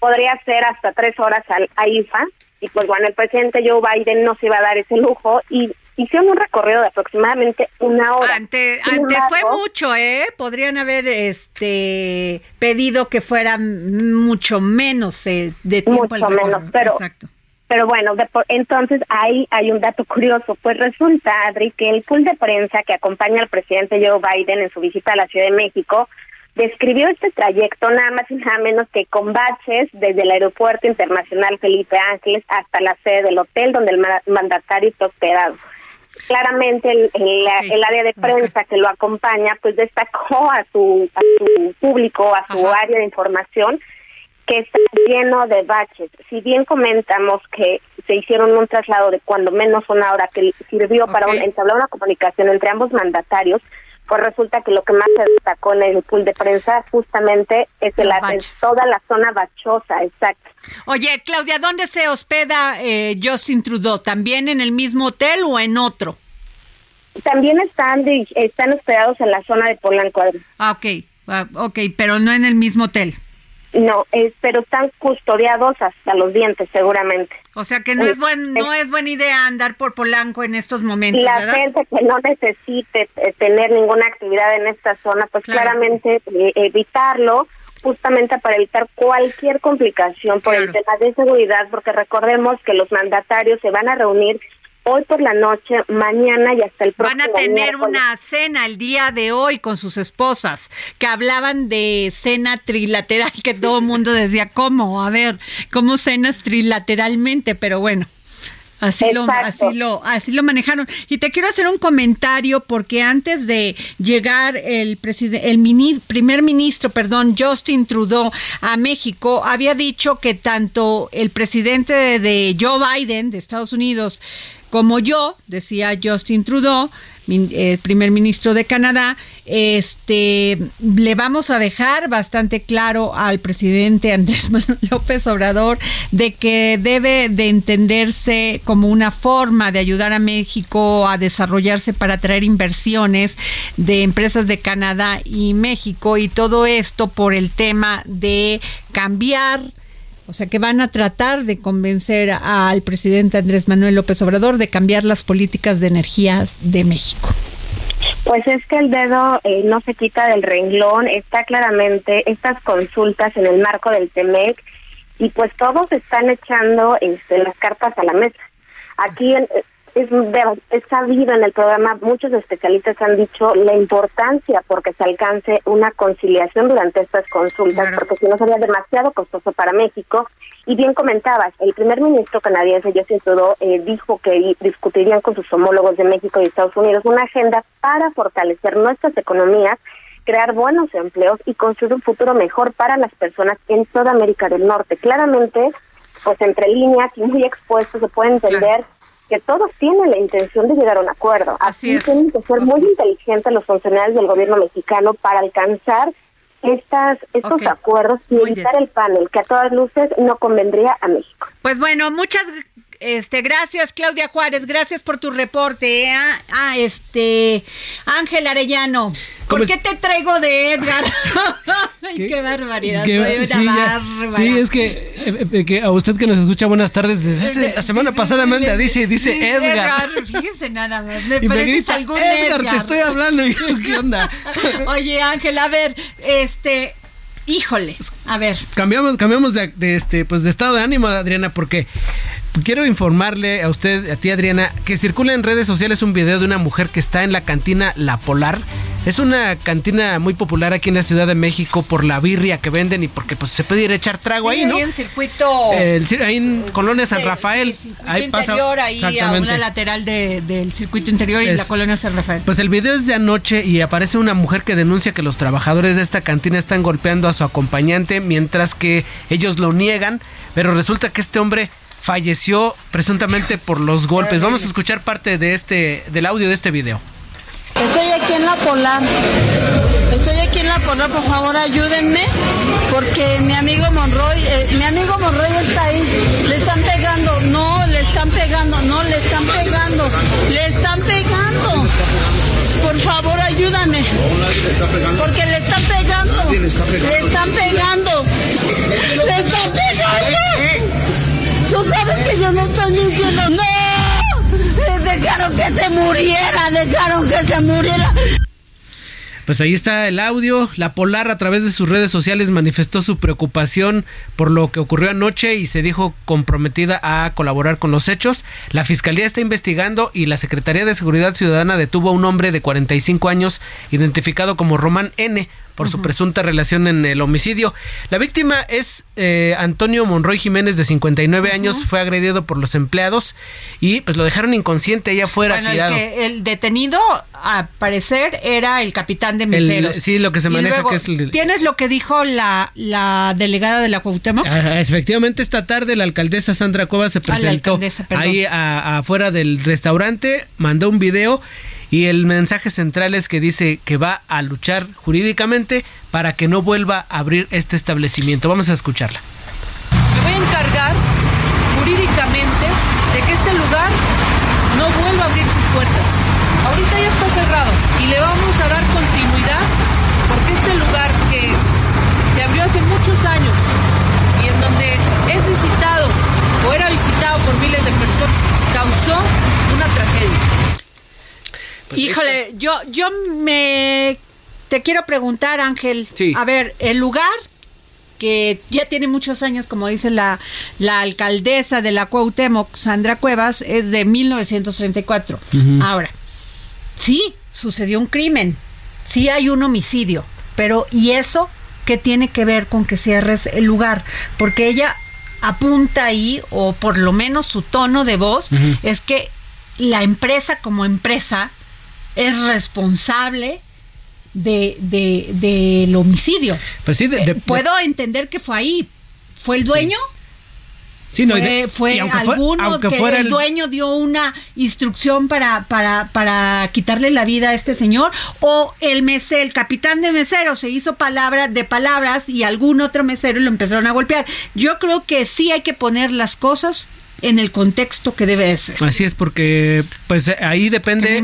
podría hacer hasta tres horas al AIFA y pues bueno, el presidente Joe Biden no se iba a dar ese lujo y hicieron un recorrido de aproximadamente una hora. Ante, fue mucho, ¿eh? Podrían haber este pedido que fuera mucho menos eh, de tiempo. Mucho menos, pero, pero bueno, entonces ahí hay un dato curioso. Pues resulta, Adri, que el pool de prensa que acompaña al presidente Joe Biden en su visita a la Ciudad de México describió este trayecto nada más y nada menos que con baches desde el Aeropuerto Internacional Felipe Ángeles hasta la sede del hotel donde el mandatario está hospedado claramente el, el, área de prensa que lo acompaña pues destacó a su, a su público, a su área de información que está lleno de baches. Si bien comentamos que se hicieron un traslado de cuando menos una hora que sirvió para entablar una comunicación entre ambos mandatarios, pues resulta que lo que más se destacó en el pool de prensa justamente es el, toda la zona bachosa, exacto. Oye, Claudia, ¿dónde se hospeda eh, Justin Trudeau? ¿También en el mismo hotel o en otro? También están están hospedados en la zona de Polanco. Ah, ok, ah, ok, pero no en el mismo hotel. No, pero están custodiados hasta los dientes, seguramente. O sea que no es, buen, no es buena idea andar por Polanco en estos momentos. La gente que no necesite eh, tener ninguna actividad en esta zona, pues claramente eh, evitarlo justamente para evitar cualquier complicación por el tema de seguridad, porque recordemos que los mandatarios se van a reunir hoy por la noche, mañana y hasta el próximo Van a tener una cena el día de hoy con sus esposas, que hablaban de cena trilateral, que todo el mundo decía, ¿cómo? A ver, ¿cómo cenas trilateralmente? Pero bueno. Así lo, así lo, así lo manejaron. Y te quiero hacer un comentario porque antes de llegar el el primer ministro, perdón, Justin Trudeau a México, había dicho que tanto el presidente de Joe Biden de Estados Unidos como yo, decía Justin Trudeau, eh, primer ministro de Canadá, este, le vamos a dejar bastante claro al presidente Andrés <laughs> Manuel López Obrador de que debe de entenderse como una forma de ayudar a México a desarrollarse para atraer inversiones de empresas de Canadá y México y todo esto por el tema de cambiar o sea que van a tratar de convencer al presidente Andrés Manuel López Obrador de cambiar las políticas de energías de México. Pues es que el dedo eh, no se quita del renglón, está claramente estas consultas en el marco del TEMEC y pues todos están echando este, las cartas a la mesa. Aquí es, es sabido en el programa, muchos especialistas han dicho la importancia porque se alcance una conciliación durante estas consultas, porque si no sería demasiado costoso para México. Y bien comentabas, el primer ministro canadiense, Justin Trudeau, eh, dijo que discutirían con sus homólogos de México y Estados Unidos una agenda para fortalecer nuestras economías crear buenos empleos y construir un futuro mejor para las personas en toda América del Norte. Claramente, pues entre líneas y muy expuesto se puede entender que todos tienen la intención de llegar a un acuerdo. Así, tienen que ser muy inteligentes los funcionarios del gobierno mexicano para alcanzar estas, estos acuerdos y evitar el panel, que a todas luces no convendría a México. Pues bueno, muchas este, gracias Claudia Juárez, gracias por tu reporte. Ah, ah este, Ángel Arellano. ¿Por qué te traigo de Edgar? <laughs> ¿Qué? barbaridad. sí, es que, eh, eh, que, a usted que nos escucha, buenas tardes. Desde la semana pasada manda, dice, dice Edgar. Edgar. Fíjese nada más. Me y me algún Edgar, te estoy hablando. Y ¿qué onda? <laughs> Oye, Ángel, a ver, este, híjole, a ver. Cambiamos, cambiamos de, de, este, pues de estado de ánimo, Adriana, porque quiero informarle a usted, a ti Adriana, que circula en redes sociales un video de una mujer que está en la cantina La Polar. Es una cantina muy popular aquí en la Ciudad de México por la birria que venden y porque pues se puede ir a echar trago ahí, ¿no? Ahí en circuito. ahí en Colonia San Rafael. ahí pasa. Interior, ahí a una lateral del circuito interior y la Colonia San Rafael. Pues el video es de anoche y aparece una mujer que denuncia que los trabajadores de esta cantina están golpeando a su acompañante mientras que ellos lo niegan, pero resulta que este hombre falleció presuntamente por los golpes. Vamos a escuchar parte de este del audio de este video. Estoy aquí en la Polar. Estoy aquí en la Polar, por favor ayúdenme, porque mi amigo Monroy, eh, mi amigo Monroy está ahí. Le están pegando, no, le están pegando, no, le están pegando, le están pegando. Por favor ayúdame. Porque le están pegando. Le están pegando. Le están pegando. Tú sabes que yo no estoy mintiendo. ¡No! Dejaron que se muriera, dejaron que se muriera. Pues ahí está el audio. La Polar a través de sus redes sociales manifestó su preocupación por lo que ocurrió anoche y se dijo comprometida a colaborar con los hechos. La Fiscalía está investigando y la Secretaría de Seguridad Ciudadana detuvo a un hombre de 45 años identificado como Román N por su presunta relación en el homicidio. La víctima es eh, Antonio Monroy Jiménez, de 59 años, fue agredido por los empleados y pues lo dejaron inconsciente allá afuera tirado. El, detenido, a parecer, era el capitán de meseros. sí, lo que se maneja que es... ¿Tienes lo que dijo la, la delegada de la Cuauhtémoc? Ah, efectivamente, esta tarde la alcaldesa Sandra Cueva se presentó ahí afuera del restaurante, mandó un video y el mensaje central es que dice que va a luchar jurídicamente para que no vuelva a abrir este establecimiento. Vamos a escucharla. Me voy a encargar jurídicamente de que este lugar no vuelva a abrir sus puertas. Ahorita ya está cerrado y le vamos a dar continuidad porque este lugar que se abrió hace muchos años y en donde es visitado o era visitado por miles de personas causó una tragedia. Pues Híjole, yo, yo me te quiero preguntar, Ángel. A ver, el lugar que ya tiene muchos años, como dice la, la alcaldesa de la Cuauhtémoc, Sandra Cuevas, es de 1934. Ahora, sí, sucedió un crimen, sí hay un homicidio, pero ¿y eso qué tiene que ver con que cierres el lugar? Porque ella apunta ahí, o por lo menos su tono de voz, es que la empresa como empresa es responsable de, del homicidio. Pues sí, eh, puedo entender que fue ahí. ¿Fue el dueño? Sí, no, fue, fue alguno que el, dueño dio una instrucción para, para, para quitarle la vida a este señor o el mesero, el capitán de mesero se hizo palabra de palabras y algún otro mesero lo empezaron a golpear. Yo creo que sí hay que poner las cosas en el contexto que debe ser. Así es, porque pues ahí depende de,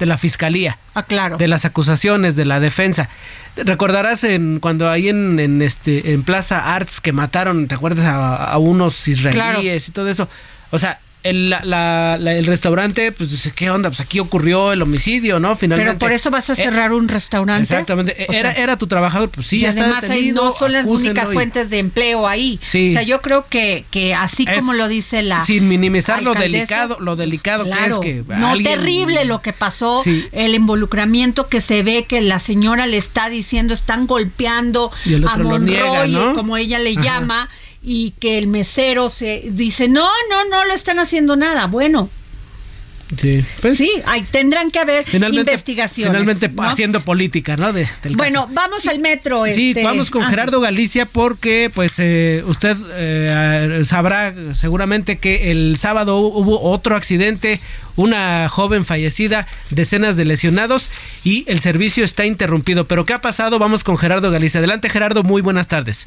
de la fiscalía. Ah, claro. De las acusaciones, de la defensa. Recordarás en cuando ahí en, este en Plaza Arts que mataron, ¿te acuerdas a, unos israelíes y todo eso? O sea, el, la, el restaurante, pues ¿qué onda? Pues aquí ocurrió el homicidio, ¿no? Finalmente. Pero por eso vas a eh, cerrar un restaurante. Exactamente. era, era tu trabajador, pues sí, ya está detenido. no son las únicas fuentes de empleo ahí. Sí. O sea, yo creo que, que así como lo dice la. Sin minimizar lo delicado, lo delicado que es que. No, terrible lo que pasó, el involucramiento que se ve que la señora le está diciendo, están golpeando a Monroy, como ella le llama y que el mesero se dice, no, no, no le están haciendo nada. Bueno, Sí, pues, sí hay, tendrán que haber investigaciones. Finalmente haciendo política, ¿no? De, bueno, vamos al metro. Sí, este, vamos con Gerardo Galicia porque, pues, eh, usted eh, sabrá seguramente que el sábado hubo otro accidente, una joven fallecida, decenas de lesionados y el servicio está interrumpido. Pero ¿qué ha pasado? Vamos con Gerardo Galicia. Adelante, Gerardo, muy buenas tardes.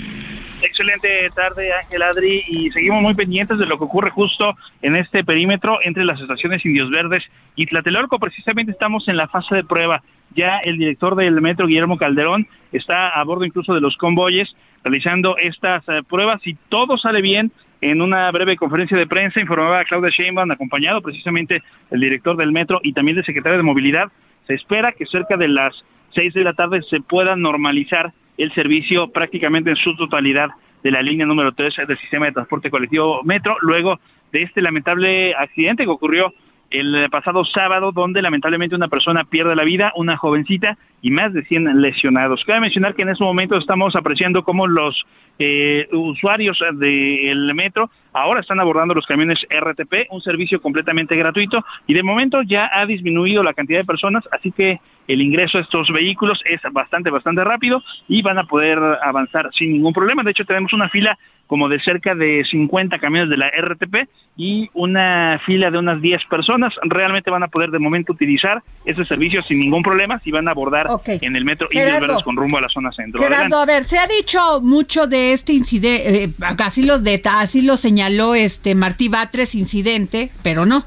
Excelente tarde, Ángel Adri, y seguimos muy pendientes de lo que ocurre justo en este perímetro entre las estaciones Indios Verdes y Tlatelolco. Precisamente estamos en la fase de prueba. Ya el director del metro, Guillermo Calderón, está a bordo incluso de los convoyes realizando estas eh, pruebas. Si todo sale bien, en una breve conferencia de prensa informaba Claudia Sheinbaum, acompañado precisamente del director del metro y también del secretario de Movilidad. Se espera que cerca de las seis de la tarde se pueda normalizar el servicio prácticamente en su totalidad de la línea número 3 del sistema de transporte colectivo Metro, luego de este lamentable accidente que ocurrió el pasado sábado, donde lamentablemente una persona pierde la vida, una jovencita y más de 100 lesionados. Cabe mencionar que en este momento estamos apreciando cómo los eh, usuarios del metro ahora están abordando los camiones RTP, un servicio completamente gratuito y de momento ya ha disminuido la cantidad de personas, así que el ingreso a estos vehículos es bastante, bastante rápido y van a poder avanzar sin ningún problema. De hecho, tenemos una fila como de cerca de 50 camiones de la RTP y una fila de unas 10 personas. Realmente van a poder de momento utilizar ese servicio sin ningún problema si van a abordar en el metro Indios Verdes con rumbo a la zona centro. Gerardo, a ver, se ha dicho mucho de este incidente, eh, así, los así lo señaló este Martí Batres incidente, pero no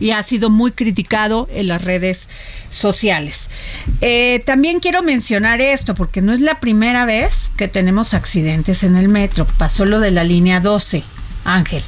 y ha sido muy criticado en las redes sociales. Eh, también quiero mencionar esto porque no es la primera vez que tenemos accidentes en el metro. Pasó lo de la línea 12 Ángel.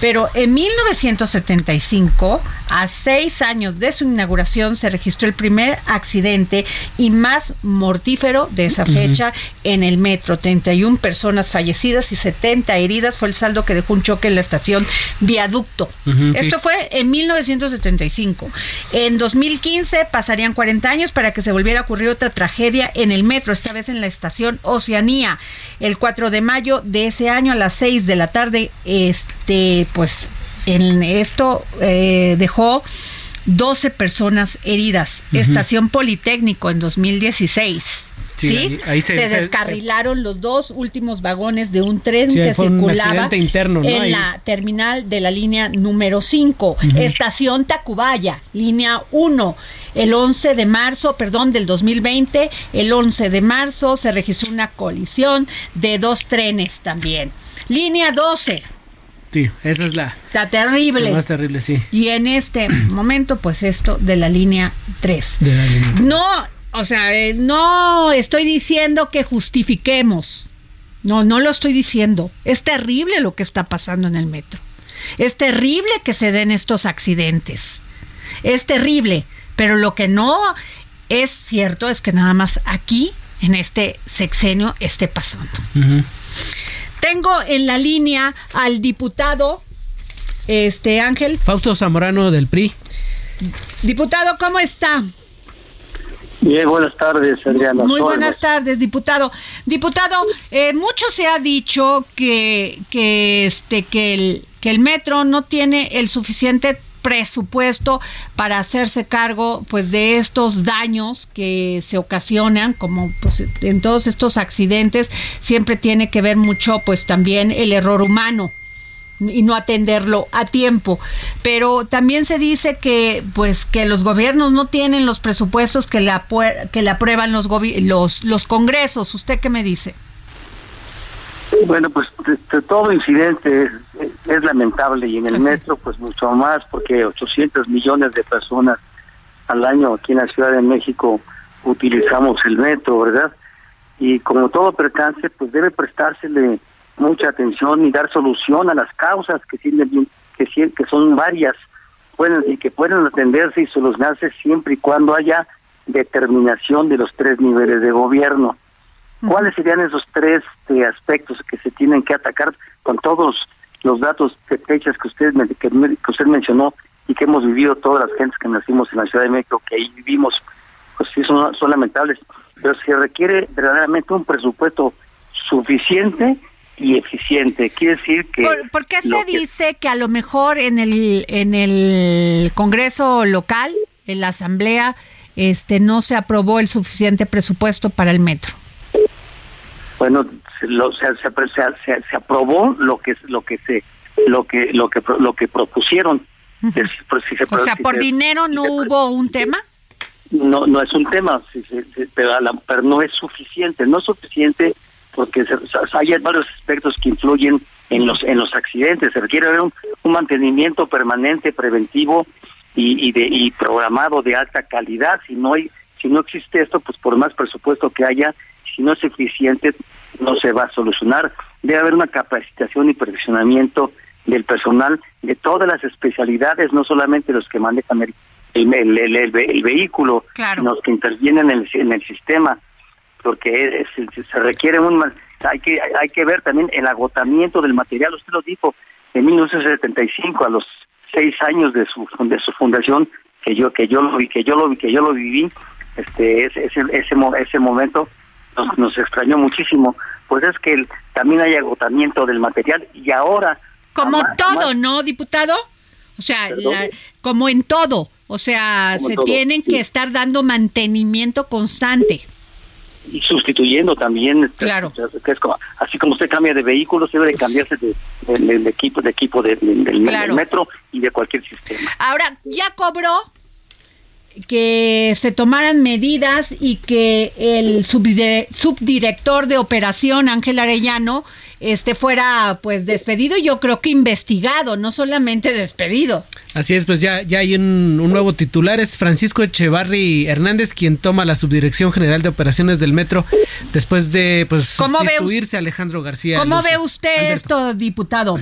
Pero en 1975, a seis años de su inauguración, se registró el primer accidente y más mortífero de esa fecha en el metro. 31 personas fallecidas y 70 heridas fue el saldo que dejó un choque en la estación Viaducto. Esto fue en 1975. En 2015 pasarían 40 años para que se volviera a ocurrir otra tragedia en el metro, esta vez en la estación Oceanía. El 4 de mayo de ese año a las 6 de la tarde este, pues en esto eh, dejó 12 personas heridas. Estación Politécnico en 2016. Sí, se, descarrilaron los dos últimos vagones de un tren que circulaba interno, en la terminal de la línea número 5, estación Tacubaya, línea 1. El 11 de marzo, perdón, del 2020, el 11 de marzo se registró una colisión de dos trenes también. Línea 12, Sí, esa es la. Está terrible. más terrible, sí. Y en este <clears throat> momento, pues esto de la línea 3. De la línea. No, o sea, eh, no estoy diciendo que justifiquemos. No, no lo estoy diciendo. Es terrible lo que está pasando en el metro. Es terrible que se den estos accidentes. Es terrible. Pero lo que no es cierto es que nada más aquí, en este sexenio, esté pasando. Tengo en la línea al diputado este Ángel Fausto Zamorano del PRI. Diputado, ¿cómo está? Bien, buenas tardes, Adriana. Muy buenas tardes, diputado. Diputado, eh, mucho se ha dicho que, que, este, que, el, que el metro no tiene el suficiente presupuesto para hacerse cargo pues de estos daños que se ocasionan como pues en todos estos accidentes siempre tiene que ver mucho pues también el error humano y no atenderlo a tiempo. Pero también se dice que pues que los gobiernos no tienen los presupuestos que le, que le aprueban los, los los congresos. ¿Usted qué me dice? Bueno, pues todo incidente es, lamentable y en el metro pues mucho más porque 800 millones de personas al año aquí en la Ciudad de México utilizamos el metro, ¿verdad? Y como todo percance pues debe prestársele mucha atención y dar solución a las causas que tienen que, que son varias pueden y que pueden atenderse y solucionarse siempre y cuando haya determinación de los tres niveles de gobierno. ¿Cuáles serían esos tres eh, aspectos que se tienen que atacar con todos los datos de fechas que usted, que, usted mencionó y que hemos vivido todas las gentes que nacimos en la Ciudad de México, que ahí vivimos, pues sí son, son lamentables, pero se requiere verdaderamente un presupuesto suficiente y eficiente. Quiere decir que... ¿Por, qué se dice que a lo mejor en el, en el Congreso local, en la Asamblea, este no se aprobó el suficiente presupuesto para el metro? Bueno, lo, se, se, se, aprobó lo que lo que se lo que lo que lo que propusieron. o sea, por dinero no hubo un tema. No, no es un tema, pero, pero no es suficiente. No es suficiente porque hay varios aspectos que influyen en los en los accidentes. Se requiere un, mantenimiento permanente, preventivo y, de, y programado de alta calidad. Si no hay, si no existe esto, pues por más presupuesto que haya, si no es eficiente, no se va a solucionar. Debe haber una capacitación y perfeccionamiento del personal de todas las especialidades, no solamente los que manejan el, el, el, vehículo, los que intervienen en el, en el sistema porque se requiere un hay que hay que ver también el agotamiento del material usted lo dijo en 1975 a los seis años de su de su fundación que yo que yo lo que yo lo que yo lo viví este ese ese, ese momento nos, extrañó muchísimo pues es que también hay agotamiento del material y ahora como todo no diputado o sea como en todo o sea se tienen que estar dando mantenimiento constante. Y sustituyendo también claro. que es como, así como usted cambia de vehículo debe de cambiarse de, equipo de equipo del, metro y de cualquier sistema. Ahora ya cobró que se tomaran medidas y que el subdirector de operación Ángel Arellano este fuera pues despedido, yo creo que investigado, no solamente despedido. Así es, pues ya, ya hay un, nuevo titular, es Francisco Echevarri Hernández quien toma la subdirección general de operaciones del metro después de pues sustituirse a Alejandro García. ¿Cómo ve usted esto, diputado?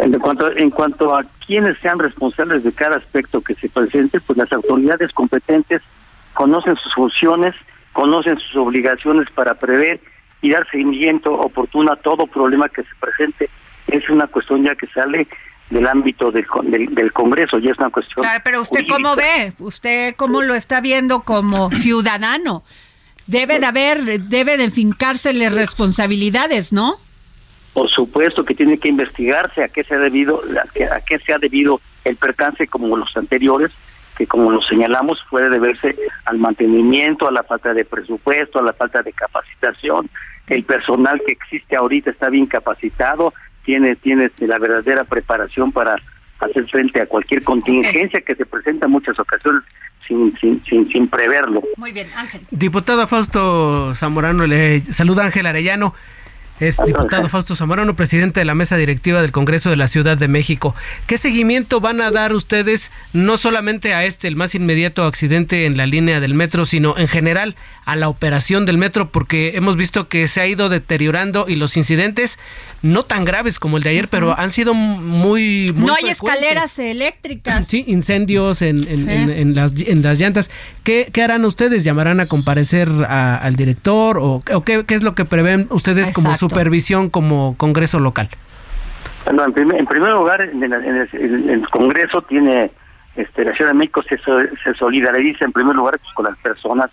En cuanto, en cuanto a quienes sean responsables de cada aspecto que se presente, pues las autoridades competentes conocen sus funciones, conocen sus obligaciones para prever y dar seguimiento oportuno a todo problema que se presente. Es una cuestión ya que sale del ámbito del, del, Congreso y es una cuestión. Claro, pero usted cómo ve, usted cómo lo está viendo como ciudadano. Debe de haber, debe de fincársele responsabilidades, ¿no? Por supuesto que tiene que investigarse a qué se ha debido, a qué se ha debido el percance como los anteriores, que como lo señalamos puede deberse al mantenimiento, a la falta de presupuesto, a la falta de capacitación, el personal que existe ahorita está bien capacitado, tiene, tiene la verdadera preparación para hacer frente a cualquier contingencia que se presenta en muchas ocasiones sin, sin, sin, sin preverlo. Muy bien, Ángel. Diputado Fausto Zamorano, le saluda Ángel Arellano. Es diputado Fausto Zamorano, presidente de la mesa directiva del Congreso de la Ciudad de México. ¿Qué seguimiento van a dar ustedes no solamente a este, el más inmediato accidente en la línea del metro, sino en general a la operación del metro? Porque hemos visto que se ha ido deteriorando y los incidentes, no tan graves como el de ayer, pero han sido muy... muy no hay escaleras eléctricas. Sí, incendios en, en, las, en las llantas. ¿Qué, ¿Qué, harán ustedes? ¿Llamarán a comparecer al director o, qué, qué, es lo que prevén ustedes como supervisión como Congreso local? Bueno, en, primer, lugar, en el, Congreso tiene, este, la Ciudad de México se, se solidariza en primer lugar con las personas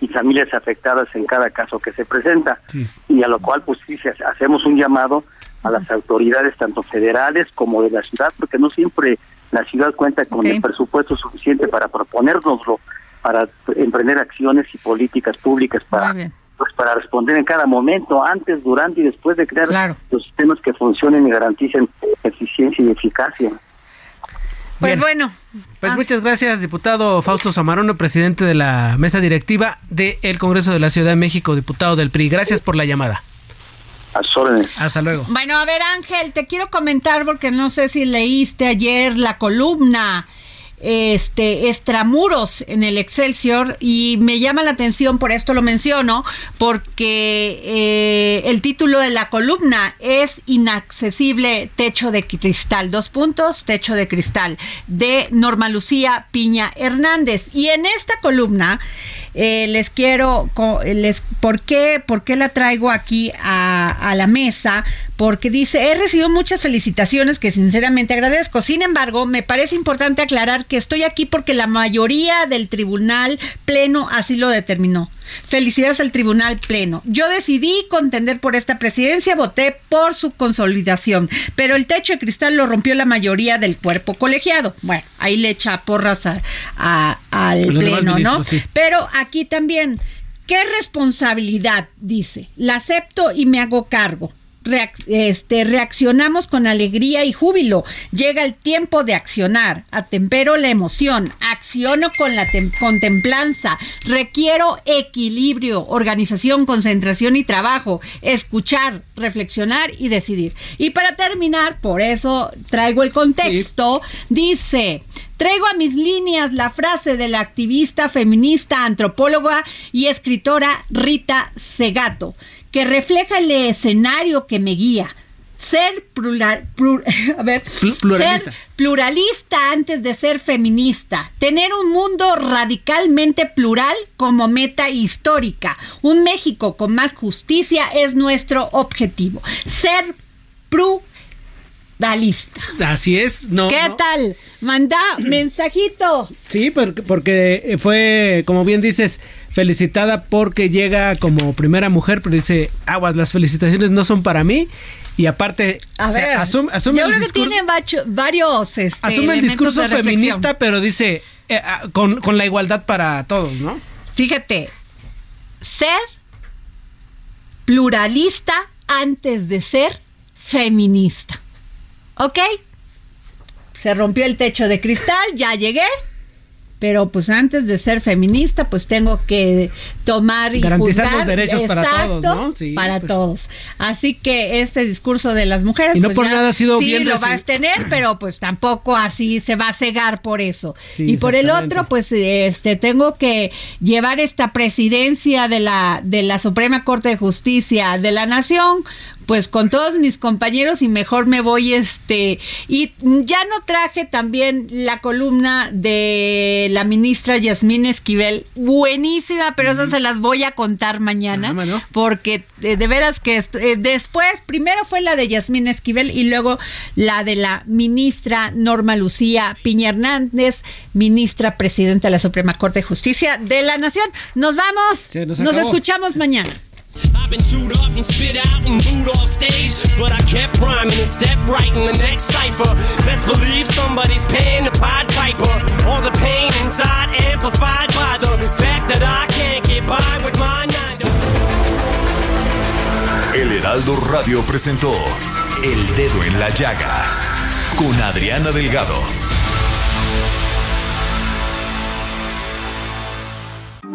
y familias afectadas en cada caso que se presenta. Y a lo cual, pues sí, hacemos un llamado a las autoridades, tanto federales como de la ciudad, porque no siempre la ciudad cuenta con el presupuesto suficiente para proponérnoslo, para emprender acciones y políticas públicas para pues para responder en cada momento, antes, durante y después de crear los sistemas que funcionen y garanticen eficiencia y eficacia. Pues bueno. Pues ah. muchas gracias, diputado Fausto Zamarón, presidente de la mesa directiva del Congreso de la Ciudad de México, diputado del PRI. Gracias por la llamada. Hasta luego. Bueno, a ver, Ángel, te quiero comentar porque no sé si leíste ayer la columna este extramuros en el Excelsior y me llama la atención, por esto lo menciono, porque eh, el título de la columna es Inaccesible Techo de Cristal, dos puntos, Techo de Cristal, de Norma Lucía Piña Hernández. Y en esta columna eh, les quiero, les, ¿por, qué, ¿por qué la traigo aquí a, a la mesa? Porque dice, he recibido muchas felicitaciones que sinceramente agradezco. Sin embargo, me parece importante aclarar que estoy aquí porque la mayoría del tribunal pleno así lo determinó. Felicidades al Tribunal Pleno. Yo decidí contender por esta presidencia, voté por su consolidación, pero el techo de cristal lo rompió la mayoría del cuerpo colegiado. Bueno, ahí le echa porras al Pleno, ¿no? Pero aquí también, ¿qué responsabilidad? Dice, la acepto y me hago cargo este, reaccionamos con alegría y júbilo. Llega el tiempo de accionar. Atempero la emoción. Acciono con la contemplanza. Requiero equilibrio, organización, concentración y trabajo. Escuchar, reflexionar y decidir. Y para terminar, por eso traigo el contexto. Dice. Traigo a mis líneas la frase de la activista feminista, antropóloga y escritora Rita Segato que refleja el escenario que me guía. Ser, plural, <laughs> a ver, pluralista. ser pluralista antes de ser feminista. Tener un mundo radicalmente plural como meta histórica. Un México con más justicia es nuestro objetivo. Ser pluralista. Así es, no. ¿Qué tal? Manda mensajito. Sí, porque, porque fue, como bien dices, felicitada porque llega como primera mujer, pero dice, aguas, las felicitaciones no son para mí. Y aparte, asume, yo creo que tiene varios. Este, asume el discurso feminista, pero dice eh, ah, con, con la igualdad para todos, ¿no? Fíjate, ser pluralista antes de ser feminista. ¿Ok? Se rompió el techo de cristal, ya llegué pero pues antes de ser feminista pues tengo que tomar y garantizar los derechos para todos, ¿no? Sí, para pues. todos. Así que este discurso de las mujeres y no pues, por nada ha sido sí, bien lo vas a tener, pero pues tampoco así se va a cegar por eso. y por el otro pues este tengo que llevar esta presidencia de la de la Suprema Corte de Justicia de la Nación pues con todos mis compañeros y mejor me voy este y ya no traje también la columna de la ministra Yasmín Esquivel, buenísima, pero esas se las voy a contar mañana ah, porque eh, de veras que eh, después primero fue la de Yasmín Esquivel y luego la de la ministra Norma Lucía Piña Hernández, ministra presidenta de la Suprema Corte de Justicia de la Nación. Nos vamos, nos escuchamos mañana. I've been chewed up and spit out and booed off stage, but I kept rhyming and stepped right in the next cipher. Best believe somebody's paying the Pied Piper. All the pain inside amplified by the fact that I can't get by with my nine to... El Heraldo Radio presentó El Dedo en la Llaga con Adriana Delgado.